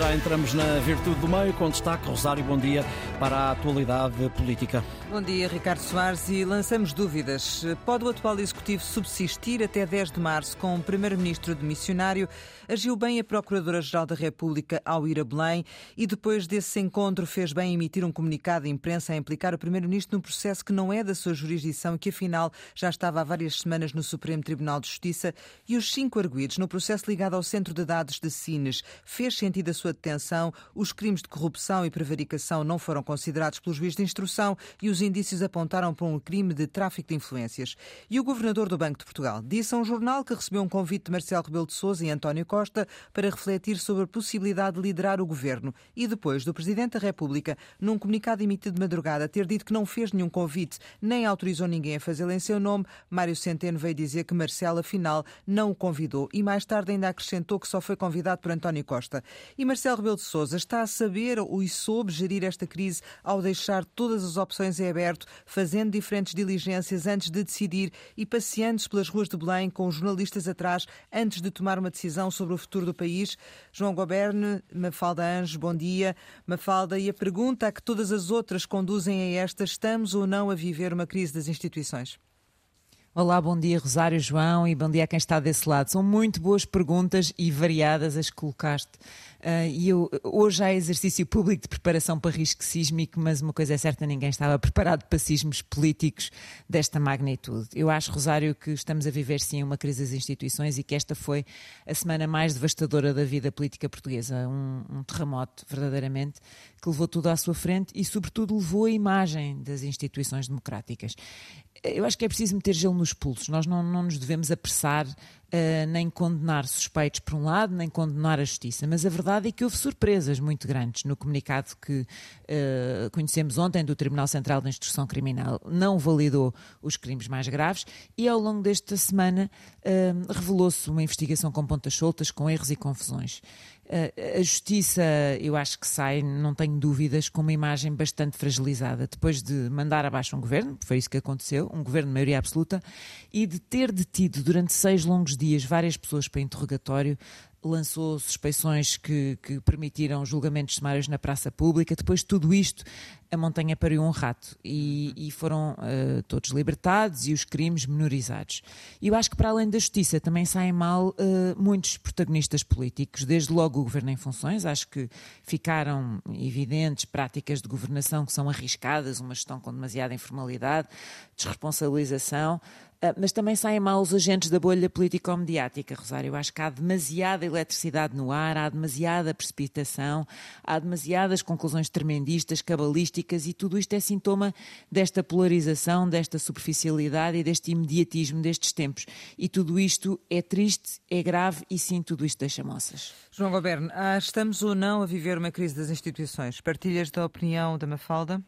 Já entramos na virtude do meio, com destaque, Rosário, bom dia para a atualidade política. Bom dia, Ricardo Soares, e lançamos dúvidas. Pode o atual Executivo subsistir até 10 de março com o Primeiro-Ministro de Missionário? Agiu bem a Procuradora-Geral da República ao ir a Belém e depois desse encontro fez bem emitir um comunicado à imprensa a implicar o Primeiro-Ministro num processo que não é da sua jurisdição e que afinal já estava há várias semanas no Supremo Tribunal de Justiça e os cinco arguídos no processo ligado ao Centro de Dados de Sines. Fez sentido a sua detenção, os crimes de corrupção e prevaricação não foram considerados pelo juiz de instrução e os indícios apontaram para um crime de tráfico de influências. E o governador do Banco de Portugal disse a um jornal que recebeu um convite de Marcelo Rebelo de Sousa e António Costa para refletir sobre a possibilidade de liderar o governo e depois do Presidente da República, num comunicado emitido de madrugada, ter dito que não fez nenhum convite nem autorizou ninguém a fazê-lo em seu nome, Mário Centeno veio dizer que Marcelo, afinal, não o convidou e mais tarde ainda acrescentou que só foi convidado por António Costa. E Marcelo Rebelo de Sousa está a saber ou soube gerir esta crise ao deixar todas as opções em aberto, fazendo diferentes diligências antes de decidir e passeando-se pelas ruas de Belém com os jornalistas atrás antes de tomar uma decisão sobre o futuro do país. João Goberne, Mafalda Anjos, bom dia. Mafalda, e a pergunta a que todas as outras conduzem a esta: estamos ou não a viver uma crise das instituições? Olá, bom dia Rosário João e bom dia a quem está desse lado. São muito boas perguntas e variadas as que colocaste. Uh, e eu, hoje há exercício público de preparação para risco sísmico, mas uma coisa é certa, ninguém estava preparado para sismos políticos desta magnitude. Eu acho, Rosário, que estamos a viver sim uma crise das instituições e que esta foi a semana mais devastadora da vida política portuguesa. Um, um terremoto, verdadeiramente, que levou tudo à sua frente e, sobretudo, levou a imagem das instituições democráticas eu acho que é preciso meter gelo nos pulsos. Nós não, não nos devemos apressar uh, nem condenar suspeitos por um lado, nem condenar a justiça. Mas a verdade é que houve surpresas muito grandes no comunicado que uh, conhecemos ontem do Tribunal Central da Instrução Criminal. Não validou os crimes mais graves e ao longo desta semana uh, revelou-se uma investigação com pontas soltas, com erros e confusões. A justiça, eu acho que sai, não tenho dúvidas, com uma imagem bastante fragilizada. Depois de mandar abaixo um governo, foi isso que aconteceu, um governo de maioria absoluta, e de ter detido durante seis longos dias várias pessoas para interrogatório, lançou suspeições que, que, permitiram julgamentos sumários na praça pública. Depois de tudo isto, a montanha pariu um rato e, e foram uh, todos libertados e os crimes menorizados. E eu acho que, para além da justiça, também saem mal uh, muitos protagonistas políticos, desde logo o governo em funções. Acho que ficaram evidentes práticas de governação que são arriscadas, uma gestão com demasiada informalidade, desresponsabilização. Ah, mas também saem mal os agentes da bolha político-mediática, Rosário. Eu acho que há demasiada eletricidade no ar, há demasiada precipitação, há demasiadas conclusões tremendistas, cabalísticas e tudo isto é sintoma desta polarização, desta superficialidade e deste imediatismo destes tempos. E tudo isto é triste, é grave e sim, tudo isto deixa moças. João Goberno, ah, estamos ou não a viver uma crise das instituições? Partilhas da opinião da Mafalda?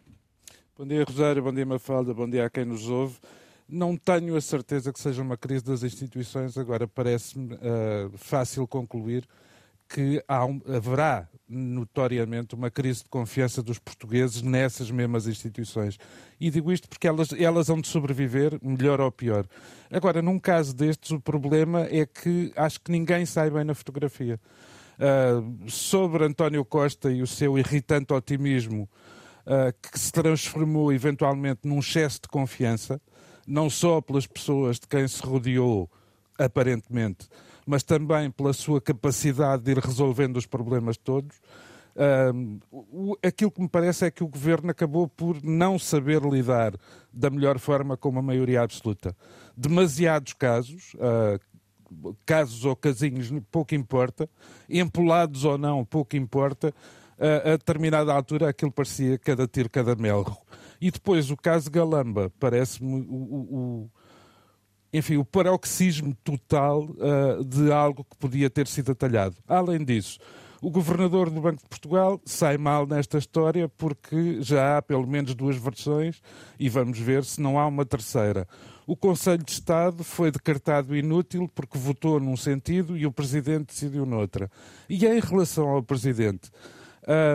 Bom dia, Rosário. Bom dia, Mafalda. Bom dia a quem nos ouve. Não tenho a certeza que seja uma crise das instituições, agora parece-me uh, fácil concluir que um, haverá notoriamente uma crise de confiança dos portugueses nessas mesmas instituições. E digo isto porque elas, elas hão de sobreviver, melhor ou pior. Agora, num caso destes, o problema é que acho que ninguém sai bem na fotografia. Uh, sobre António Costa e o seu irritante otimismo, uh, que se transformou eventualmente num excesso de confiança, não só pelas pessoas de quem se rodeou, aparentemente, mas também pela sua capacidade de ir resolvendo os problemas todos. Aquilo que me parece é que o governo acabou por não saber lidar da melhor forma com uma maioria absoluta. Demasiados casos, uh, casos ou casinhos, pouco importa, empolados ou não, pouco importa. Uh, a determinada altura aquilo parecia cada tiro, cada melro. E depois o caso Galamba parece-me o, o, enfim, o paroxismo total uh, de algo que podia ter sido atalhado. Além disso, o governador do Banco de Portugal sai mal nesta história porque já há pelo menos duas versões e vamos ver se não há uma terceira. O Conselho de Estado foi decretado inútil porque votou num sentido e o Presidente decidiu noutra. E em relação ao Presidente,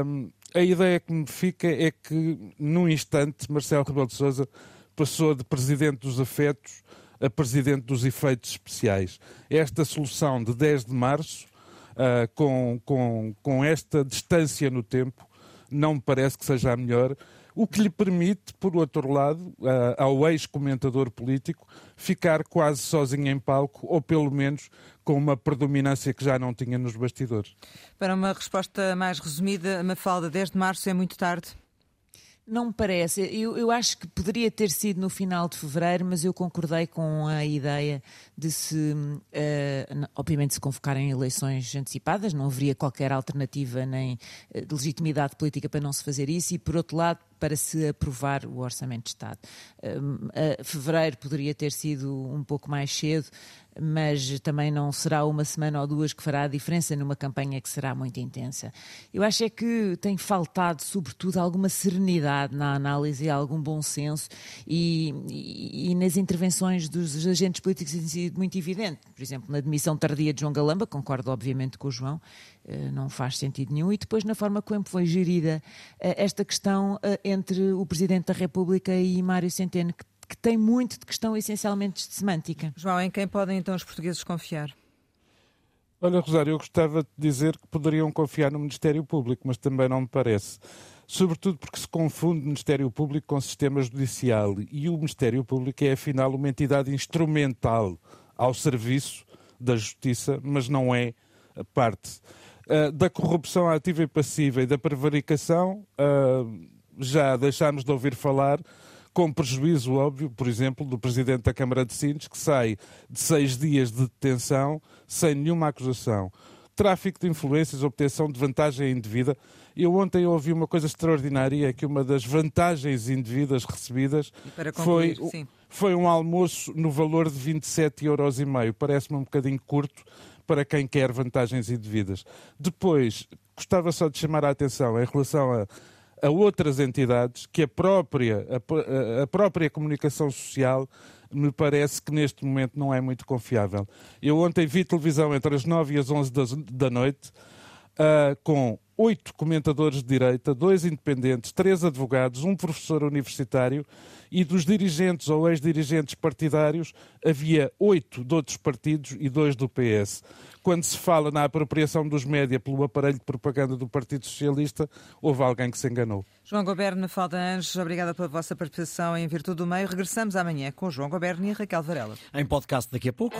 um, a ideia que me fica é que, num instante, Marcelo Rebelo de Sousa passou de presidente dos afetos a presidente dos efeitos especiais. Esta solução de 10 de março uh, com, com, com esta distância no tempo, não me parece que seja a melhor o que lhe permite, por outro lado, ao ex-comentador político ficar quase sozinho em palco, ou pelo menos com uma predominância que já não tinha nos bastidores. Para uma resposta mais resumida, Mafalda, 10 de março é muito tarde? Não me parece. Eu, eu, acho que poderia ter sido no final de fevereiro, mas eu concordei com a ideia de se, uh, obviamente, se convocarem eleições antecipadas, não haveria qualquer alternativa nem uh, de legitimidade política para não se fazer isso, e por outro lado, para se aprovar o Orçamento de Estado. Uh, fevereiro poderia ter sido um pouco mais cedo, mas também não será uma semana ou duas que fará a diferença numa campanha que será muito intensa. Eu acho é que tem faltado, sobretudo, alguma serenidade na análise algum bom senso e, e, e nas intervenções dos agentes políticos tem sido muito evidente. Por exemplo, na demissão tardia de João Galamba, concordo obviamente com o João, não faz sentido nenhum, e depois na forma como foi gerida eh, esta questão eh, entre o Presidente da República e Mário Centeno, que que tem muito de questão essencialmente de semântica. João, em quem podem então os portugueses confiar? Olha, Rosário, eu gostava de dizer que poderiam confiar no Ministério Público, mas também não me parece. Sobretudo porque se confunde o Ministério Público com o sistema judicial e o Ministério Público é, afinal, uma entidade instrumental ao serviço da justiça, mas não é a parte. Uh, da corrupção ativa e passiva e da prevaricação, uh, já deixámos de ouvir falar com prejuízo óbvio, por exemplo, do Presidente da Câmara de Sines, que sai de seis dias de detenção sem nenhuma acusação. Tráfico de influências, obtenção de vantagem indevida. Eu ontem ouvi uma coisa extraordinária, é que uma das vantagens indevidas recebidas concluir, foi, foi um almoço no valor de 27,5 euros. Parece-me um bocadinho curto para quem quer vantagens indevidas. Depois, gostava só de chamar a atenção em relação a a outras entidades que a própria, a, a, própria comunicação social me parece que neste momento não é muito confiável. Eu ontem vi televisão entre as 9 e as 11 da, da noite uh, com oito comentadores de direita, dois independentes, três advogados, um professor universitário e dos dirigentes ou ex-dirigentes partidários havia oito de outros partidos e dois do PS. Quando se fala na apropriação dos média pelo aparelho de propaganda do Partido Socialista, houve alguém que se enganou. João Goberno, Falda Anjos, obrigada pela vossa participação em Virtude do Meio. Regressamos amanhã com João Goberno e Raquel Varela. Em podcast daqui a pouco.